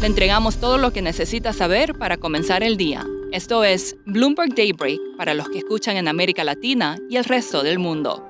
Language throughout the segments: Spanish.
Le entregamos todo lo que necesita saber para comenzar el día. Esto es Bloomberg Daybreak para los que escuchan en América Latina y el resto del mundo.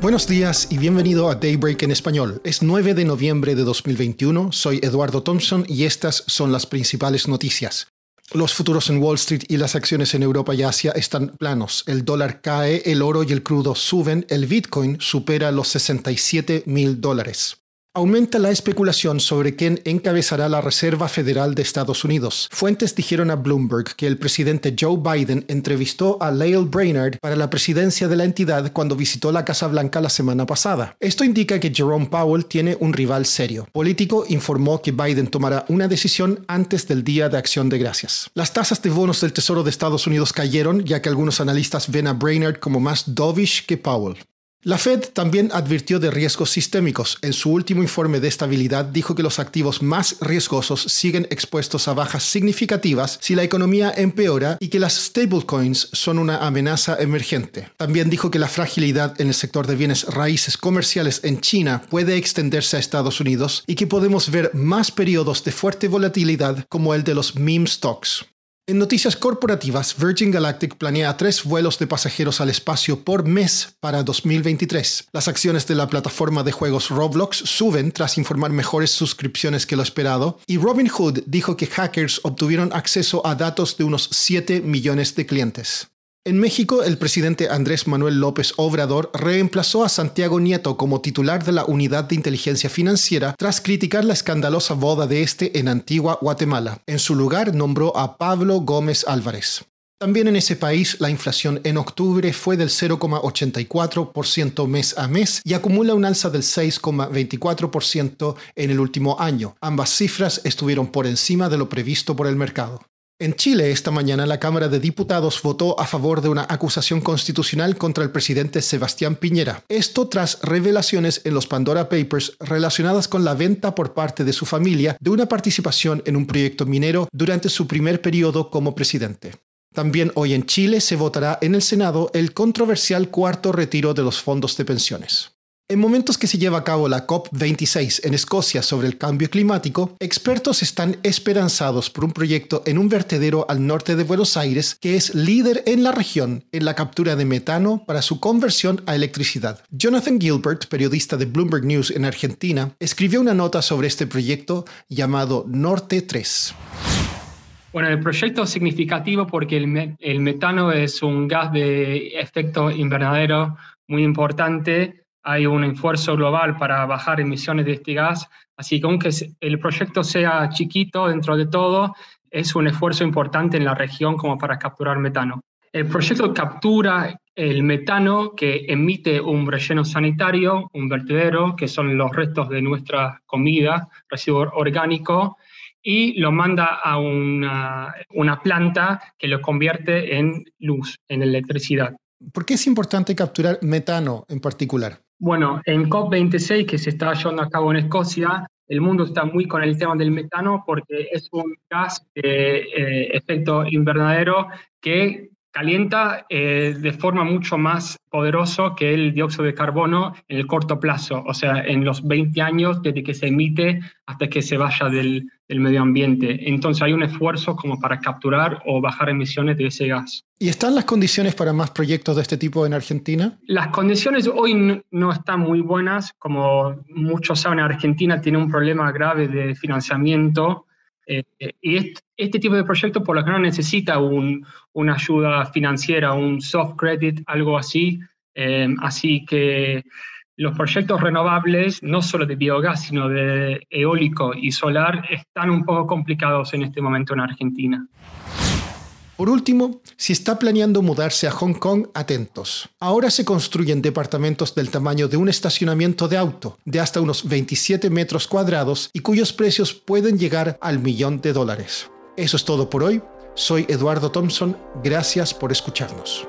Buenos días y bienvenido a Daybreak en español. Es 9 de noviembre de 2021, soy Eduardo Thompson y estas son las principales noticias. Los futuros en Wall Street y las acciones en Europa y Asia están planos. El dólar cae, el oro y el crudo suben, el Bitcoin supera los 67 mil dólares. Aumenta la especulación sobre quién encabezará la Reserva Federal de Estados Unidos. Fuentes dijeron a Bloomberg que el presidente Joe Biden entrevistó a Lael Brainerd para la presidencia de la entidad cuando visitó la Casa Blanca la semana pasada. Esto indica que Jerome Powell tiene un rival serio. Político informó que Biden tomará una decisión antes del Día de Acción de Gracias. Las tasas de bonos del Tesoro de Estados Unidos cayeron ya que algunos analistas ven a Brainerd como más dovish que Powell. La Fed también advirtió de riesgos sistémicos. En su último informe de estabilidad dijo que los activos más riesgosos siguen expuestos a bajas significativas si la economía empeora y que las stablecoins son una amenaza emergente. También dijo que la fragilidad en el sector de bienes raíces comerciales en China puede extenderse a Estados Unidos y que podemos ver más periodos de fuerte volatilidad como el de los meme stocks. En noticias corporativas, Virgin Galactic planea tres vuelos de pasajeros al espacio por mes para 2023. Las acciones de la plataforma de juegos Roblox suben tras informar mejores suscripciones que lo esperado, y Robinhood dijo que hackers obtuvieron acceso a datos de unos 7 millones de clientes. En México, el presidente Andrés Manuel López Obrador reemplazó a Santiago Nieto como titular de la Unidad de Inteligencia Financiera tras criticar la escandalosa boda de este en Antigua, Guatemala. En su lugar nombró a Pablo Gómez Álvarez. También en ese país la inflación en octubre fue del 0,84% mes a mes y acumula un alza del 6,24% en el último año. Ambas cifras estuvieron por encima de lo previsto por el mercado. En Chile, esta mañana, la Cámara de Diputados votó a favor de una acusación constitucional contra el presidente Sebastián Piñera. Esto tras revelaciones en los Pandora Papers relacionadas con la venta por parte de su familia de una participación en un proyecto minero durante su primer periodo como presidente. También hoy en Chile se votará en el Senado el controversial cuarto retiro de los fondos de pensiones. En momentos que se lleva a cabo la COP26 en Escocia sobre el cambio climático, expertos están esperanzados por un proyecto en un vertedero al norte de Buenos Aires que es líder en la región en la captura de metano para su conversión a electricidad. Jonathan Gilbert, periodista de Bloomberg News en Argentina, escribió una nota sobre este proyecto llamado Norte 3. Bueno, el proyecto es significativo porque el, el metano es un gas de efecto invernadero muy importante hay un esfuerzo global para bajar emisiones de este gas, así que aunque el proyecto sea chiquito dentro de todo, es un esfuerzo importante en la región como para capturar metano. El proyecto captura el metano que emite un relleno sanitario, un vertedero, que son los restos de nuestra comida, residuo orgánico, y lo manda a una, una planta que lo convierte en luz, en electricidad. ¿Por qué es importante capturar metano en particular? Bueno, en COP26 que se está llevando a cabo en Escocia, el mundo está muy con el tema del metano porque es un gas de eh, efecto invernadero que calienta eh, de forma mucho más poderosa que el dióxido de carbono en el corto plazo, o sea, en los 20 años desde que se emite hasta que se vaya del, del medio ambiente. Entonces hay un esfuerzo como para capturar o bajar emisiones de ese gas. ¿Y están las condiciones para más proyectos de este tipo en Argentina? Las condiciones hoy no, están muy buenas. Como muchos saben, Argentina tiene un problema grave de financiamiento eh, y este, tipo de proyecto por lo general necesita una ayuda financiera, un soft credit, algo así. Eh, así que los proyectos renovables, no solo de biogás, sino de eólico y solar, están un poco complicados en este momento en Argentina. Por último, si está planeando mudarse a Hong Kong, atentos. Ahora se construyen departamentos del tamaño de un estacionamiento de auto, de hasta unos 27 metros cuadrados y cuyos precios pueden llegar al millón de dólares. Eso es todo por hoy. Soy Eduardo Thompson. Gracias por escucharnos.